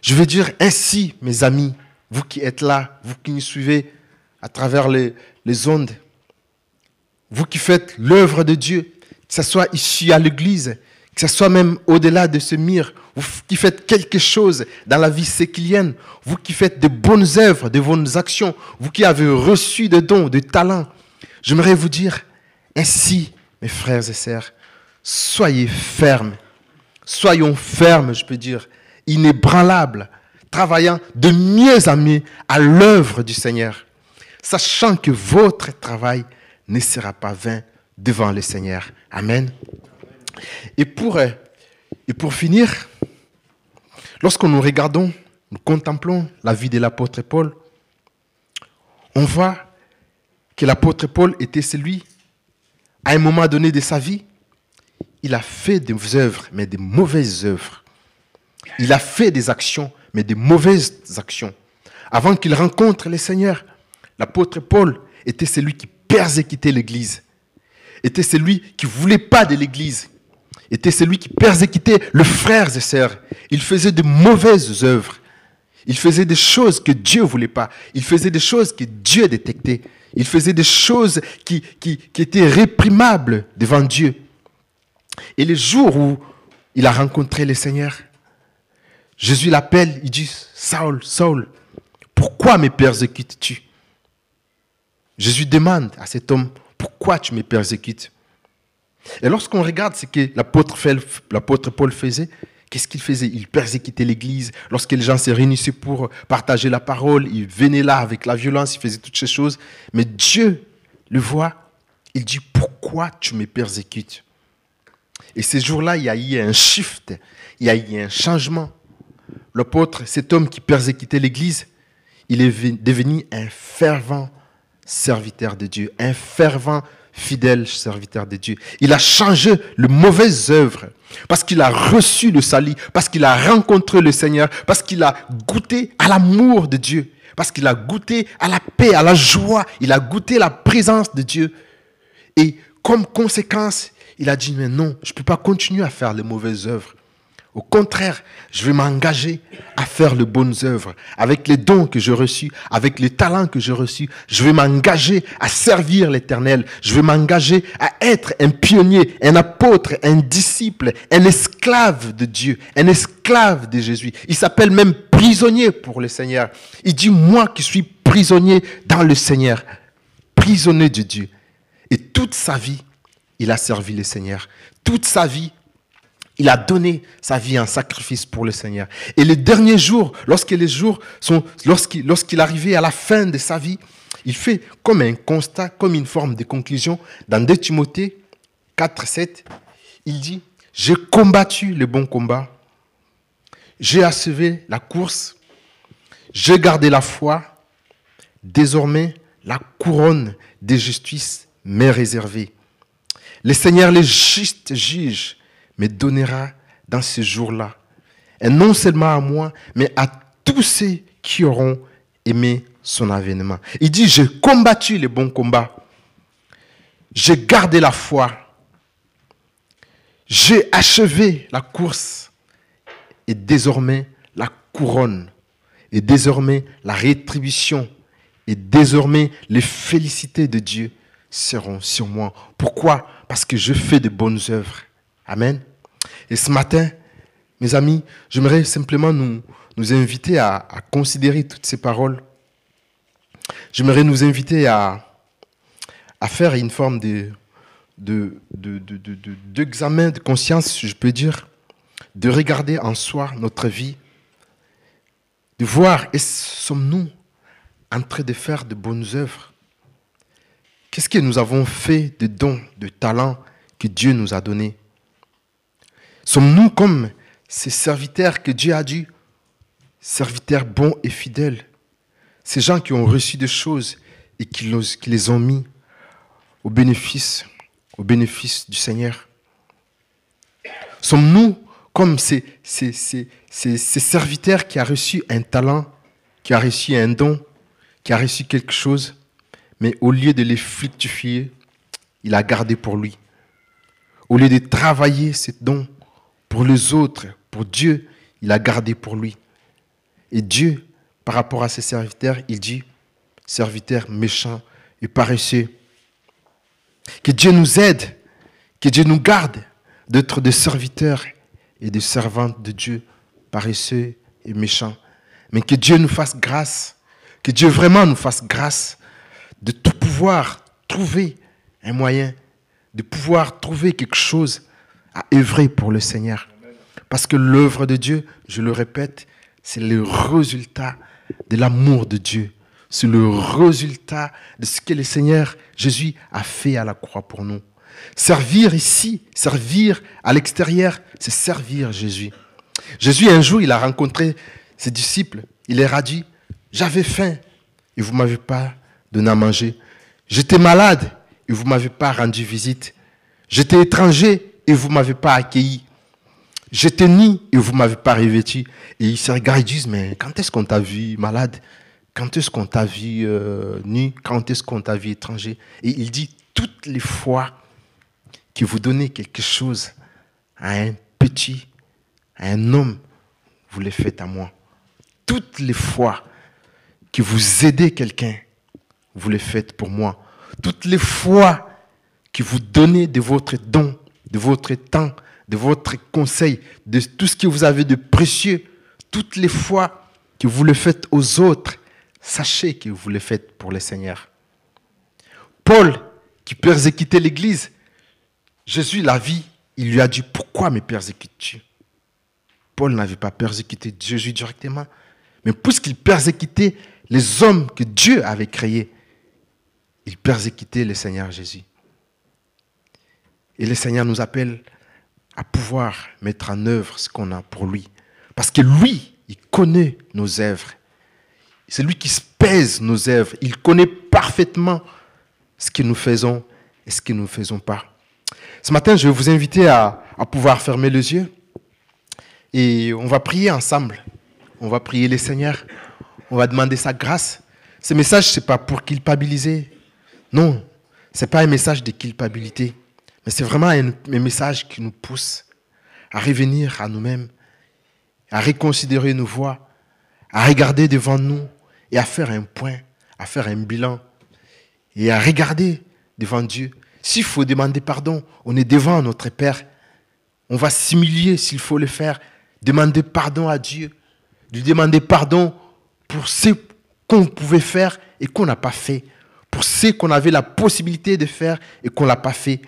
Je veux dire ainsi, mes amis, vous qui êtes là, vous qui nous suivez à travers les, les ondes, vous qui faites l'œuvre de Dieu, que ce soit ici à l'église, que ce soit même au-delà de ce mur, vous qui faites quelque chose dans la vie séquilienne, vous qui faites de bonnes œuvres, de bonnes actions, vous qui avez reçu des dons, des talents, j'aimerais vous dire ainsi, mes frères et sœurs, soyez fermes, soyons fermes, je peux dire, inébranlables, travaillant de mieux en mieux à l'œuvre du Seigneur, sachant que votre travail ne sera pas vain devant le Seigneur. Amen. Et pour, euh, et pour finir, lorsque nous regardons, nous contemplons la vie de l'apôtre Paul, on voit que l'apôtre Paul était celui, à un moment donné de sa vie, il a fait des œuvres, mais des mauvaises œuvres. Il a fait des actions, mais des mauvaises actions. Avant qu'il rencontre le Seigneur, l'apôtre Paul était celui qui persécutait l'Église, était celui qui ne voulait pas de l'Église, était celui qui persécutait les frères et sœurs. Il faisait de mauvaises œuvres. Il faisait des choses que Dieu ne voulait pas. Il faisait des choses que Dieu détectait. Il faisait des choses qui, étaient réprimables devant Dieu. Et le jour où il a rencontré le Seigneur, Jésus l'appelle, il dit, Saul, Saul, pourquoi me persécutes-tu? Jésus demande à cet homme, pourquoi tu me persécutes? Et lorsqu'on regarde ce que l'apôtre Paul faisait, qu'est-ce qu'il faisait? Il persécutait l'Église. Lorsque les gens se réunissaient pour partager la parole, il venait là avec la violence, il faisait toutes ces choses. Mais Dieu le voit, il dit, pourquoi tu me persécutes? Et ces jours-là, il y a eu un shift, il y a eu un changement. L'apôtre, cet homme qui persécutait l'Église, il est devenu un fervent serviteur de Dieu, un fervent fidèle serviteur de Dieu. Il a changé les mauvaises œuvres parce qu'il a reçu le salut, parce qu'il a rencontré le Seigneur, parce qu'il a goûté à l'amour de Dieu, parce qu'il a goûté à la paix, à la joie, il a goûté la présence de Dieu. Et comme conséquence, il a dit, mais non, je ne peux pas continuer à faire les mauvaises œuvres. Au contraire, je vais m'engager à faire les bonnes œuvres. Avec les dons que j'ai reçus, avec les talents que j'ai reçus, je vais m'engager à servir l'Éternel. Je vais m'engager à être un pionnier, un apôtre, un disciple, un esclave de Dieu, un esclave de Jésus. Il s'appelle même prisonnier pour le Seigneur. Il dit, moi qui suis prisonnier dans le Seigneur, prisonnier de Dieu. Et toute sa vie, il a servi le Seigneur. Toute sa vie, il a donné sa vie en sacrifice pour le Seigneur. Et les derniers jours, lorsque les jours sont, lorsqu'il, lorsqu'il arrivait à la fin de sa vie, il fait comme un constat, comme une forme de conclusion. Dans 2 Timothée 4, 7, il dit, j'ai combattu le bon combat, j'ai achevé la course, j'ai gardé la foi, désormais la couronne de justice m'est réservée. Le Seigneur, le juste juge, me donnera dans ce jour-là. Et non seulement à moi, mais à tous ceux qui auront aimé son avènement. Il dit, j'ai combattu le bon combat. J'ai gardé la foi. J'ai achevé la course. Et désormais, la couronne. Et désormais, la rétribution. Et désormais, les félicités de Dieu seront sur moi. Pourquoi? Parce que je fais de bonnes œuvres. Amen. Et ce matin, mes amis, j'aimerais simplement nous, inviter à, considérer toutes ces paroles. J'aimerais nous inviter à, faire une forme de, d'examen de, de, de conscience, je peux dire, de regarder en soi notre vie, de voir, sommes-nous en train de faire de bonnes œuvres? Qu'est-ce que nous avons fait de dons, de talents que Dieu nous a donnés? Sommes-nous comme ces serviteurs que Dieu a dit, serviteurs bons et fidèles, ces gens qui ont reçu des choses et qui, les ont mis au bénéfice, du Seigneur? Sommes-nous comme ces, serviteurs qui ont reçu un talent, qui ont reçu un don, qui ont reçu quelque chose, mais au lieu de les fructifier, il a gardé pour lui? Au lieu de travailler ce don, pour les autres, pour Dieu, il a gardé pour lui. Et Dieu, par rapport à ses serviteurs, il dit, serviteurs méchants et paresseux. Que Dieu nous aide, que Dieu nous garde d'être des serviteurs et des servantes de Dieu, paresseux et méchants. Mais que Dieu nous fasse grâce, que Dieu vraiment nous fasse grâce de tout pouvoir trouver un moyen, de pouvoir trouver quelque chose à œuvrer pour le Seigneur. Parce que l'œuvre de Dieu, je le répète, c'est le résultat de l'amour de Dieu. C'est le résultat de ce que le Seigneur Jésus a fait à la croix pour nous. Servir ici, servir à l'extérieur, c'est servir Jésus. Jésus, un jour, il a rencontré ses disciples. Il leur a dit, j'avais faim et vous ne m'avez pas donné à manger. J'étais malade et vous ne m'avez pas rendu visite. J'étais étranger et vous ne m'avez pas accueilli. J'étais nu et vous ne m'avez pas revêtu. Et ils se regardent et disent, mais quand est-ce qu'on t'a vu malade? Quand est-ce qu'on t'a vu euh, nu? Quand est-ce qu'on t'a vu étranger? Et il dit, toutes les fois que vous donnez quelque chose à un petit, à un homme, vous le faites à moi. Toutes les fois que vous aidez quelqu'un, vous le faites pour moi. Toutes les fois que vous donnez de votre don, de votre temps, de votre conseil, de tout ce que vous avez de précieux, toutes les fois que vous le faites aux autres, sachez que vous le faites pour le Seigneur. Paul, qui persécutait l'Église, Jésus la vie, il lui a dit, pourquoi me persécutes-tu? Paul n'avait pas persécuté Jésus directement, mais puisqu'il persécutait les hommes que Dieu avait créés, il persécutait le Seigneur Jésus. Et le Seigneur nous appelle à pouvoir mettre en œuvre ce qu'on a pour lui. Parce que lui, il connaît nos œuvres. C'est lui qui pèse nos œuvres. Il connaît parfaitement ce que nous faisons et ce que nous ne faisons pas. Ce matin, je vais vous inviter à, pouvoir fermer les yeux et on va prier ensemble. On va prier le Seigneur. On va demander sa grâce. Ce message, ce n'est pas pour culpabiliser. Non, ce n'est pas un message de culpabilité. Mais c'est vraiment un, message qui nous pousse à revenir à nous-mêmes, à reconsidérer nos voies, à regarder devant nous et à faire un point, à faire un bilan et à regarder devant Dieu. S'il faut demander pardon, on est devant notre Père. On va s'humilier s'il faut le faire. Demander pardon à Dieu. Lui demander pardon pour ce qu'on pouvait faire et qu'on n'a pas fait. Pour ce qu'on avait la possibilité de faire et qu'on n'a pas fait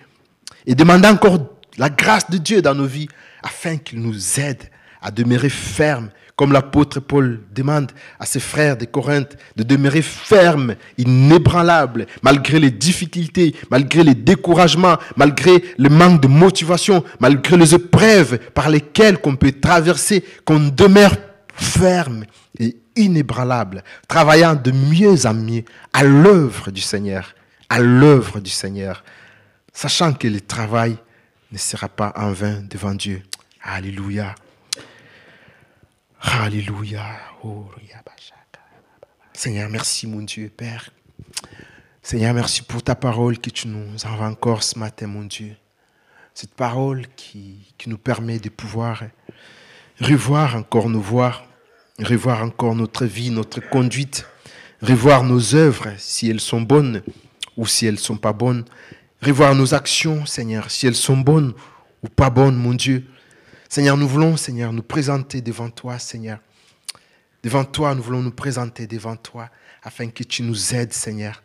et demander encore la grâce de Dieu dans nos vies afin qu'il nous aide à demeurer fermes, comme l'apôtre Paul demande à ses frères de Corinthe de demeurer fermes, inébranlables, malgré les difficultés, malgré les découragements, malgré le manque de motivation, malgré les épreuves par lesquelles qu'on peut traverser, qu'on demeure ferme et inébranlable, travaillant de mieux en mieux à l'œuvre du Seigneur, à l'œuvre du Seigneur sachant que le travail ne sera pas en vain devant Dieu. Alléluia. Alléluia. Oh, Seigneur, merci mon Dieu, Père. Seigneur, merci pour ta parole que tu nous envoies encore ce matin, mon Dieu. Cette parole qui, qui nous permet de pouvoir revoir encore nos voies, revoir encore notre vie, notre conduite, revoir nos œuvres, si elles sont bonnes ou si elles ne sont pas bonnes, revoir nos actions, Seigneur, si elles sont bonnes ou pas bonnes, mon Dieu. Seigneur, nous voulons, Seigneur, nous présenter devant toi, Seigneur. Devant toi, nous voulons nous présenter devant toi afin que tu nous aides, Seigneur,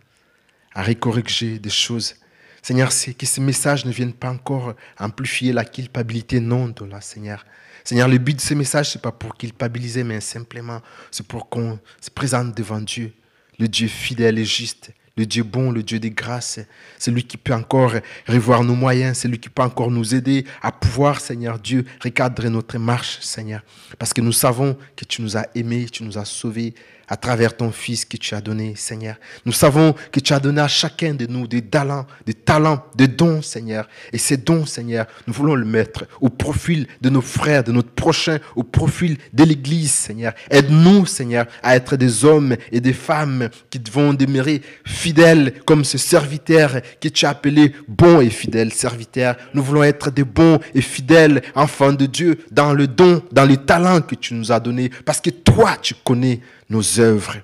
à recorriger des choses. Seigneur, que ces messages ne viennent pas encore amplifier la culpabilité, non, de la Seigneur. Seigneur, le but de ces messages, ce n'est pas pour culpabiliser, mais simplement, c'est pour qu'on se présente devant Dieu, le Dieu fidèle et juste, le Dieu bon, le Dieu des grâces. C'est lui qui peut encore revoir nos moyens, c'est lui qui peut encore nous aider à pouvoir, Seigneur Dieu, recadrer notre marche, Seigneur. Parce que nous savons que tu nous as aimés, tu nous as sauvés, à travers ton Fils que tu as donné, Seigneur. Nous savons que tu as donné à chacun de nous des talents, des talents, des dons, Seigneur. Et ces dons, Seigneur, nous voulons le mettre au profil de nos frères, de notre prochain, au profil de l'Église, Seigneur. Aide-nous, Seigneur, à être des hommes et des femmes qui vont demeurer fidèles comme ce serviteur que tu as appelé bon et fidèle serviteur. Nous voulons être des bons et fidèles enfants de Dieu dans le don, dans les talents que tu nous as donnés. Parce que toi, tu connais nos œuvres.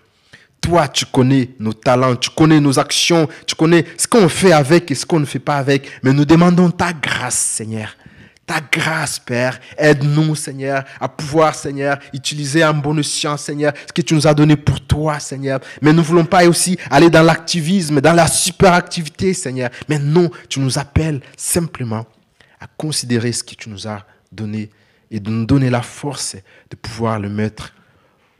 Toi, tu connais nos talents, tu connais nos actions, tu connais ce qu'on fait avec et ce qu'on ne fait pas avec. Mais nous demandons ta grâce, Seigneur. Ta grâce, Père, aide-nous, Seigneur, à pouvoir, Seigneur, utiliser en bonne science, Seigneur, ce que tu nous as donné pour toi, Seigneur. Mais nous ne voulons pas aussi aller dans l'activisme, dans la superactivité, Seigneur. Mais non, tu nous appelles simplement à considérer ce que tu nous as donné et de nous donner la force de pouvoir le mettre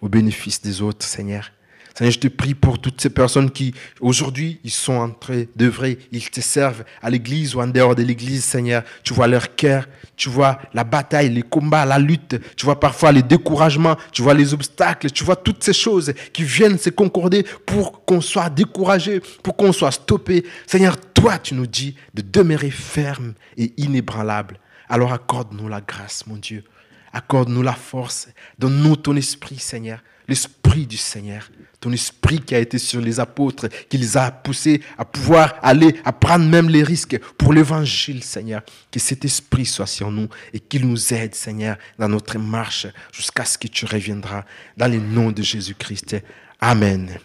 au bénéfice des autres, Seigneur. Seigneur, je te prie pour toutes ces personnes qui, aujourd'hui, ils sont en train d'œuvrer, ils te servent à l'église ou en dehors de l'église, Seigneur. Tu vois leur cœur, tu vois la bataille, les combats, la lutte, tu vois parfois les découragements, tu vois les obstacles, tu vois toutes ces choses qui viennent se concorder pour qu'on soit découragé, pour qu'on soit stoppé. Seigneur, toi, tu nous dis de demeurer ferme et inébranlable. Alors accorde-nous la grâce, mon Dieu. Accorde-nous la force. Donne-nous ton esprit, Seigneur. L'esprit du Seigneur. Ton esprit qui a été sur les apôtres, qui les a poussés à pouvoir aller, à prendre même les risques pour l'évangile, Seigneur. Que cet esprit soit sur nous et qu'il nous aide, Seigneur, dans notre marche jusqu'à ce que tu reviendras. Dans le nom de Jésus-Christ. Amen.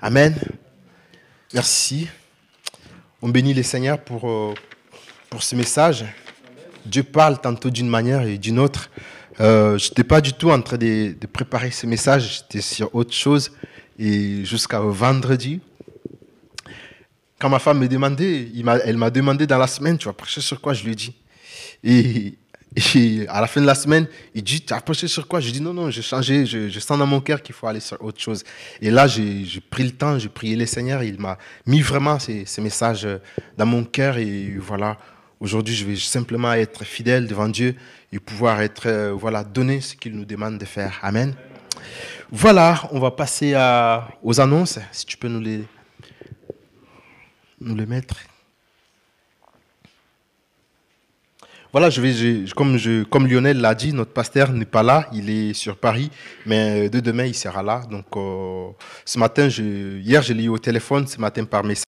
Amen. Merci. On bénit le Seigneur pour, euh, pour ce message. Dieu parle tantôt d'une manière et d'une autre. Euh, je n'étais pas du tout en train de, préparer ce message, j'étais sur autre chose. Et jusqu'à vendredi, quand ma femme me demandait, elle m'a demandé dans la semaine, tu vas prêcher sur quoi? Je lui ai dit. Et, à la fin de la semaine, il dit, tu as prêché sur quoi? Je dis, non, non, j'ai changé, je, sens dans mon cœur qu'il faut aller sur autre chose. Et là, j'ai pris le temps, j'ai prié le Seigneur, il m'a mis vraiment ces, ces messages dans mon cœur. Et voilà, Aujourd'hui, je vais simplement être fidèle devant Dieu et pouvoir être, euh, voilà, donner ce qu'il nous demande de faire. Amen. Voilà, on va passer aux annonces. Si tu peux nous les, nous les mettre. Voilà, je vais, comme, Lionel l'a dit, notre pasteur n'est pas là, il est sur Paris, mais de demain, il sera là. Donc, euh, ce matin, hier, je l'ai eu au téléphone, ce matin par message.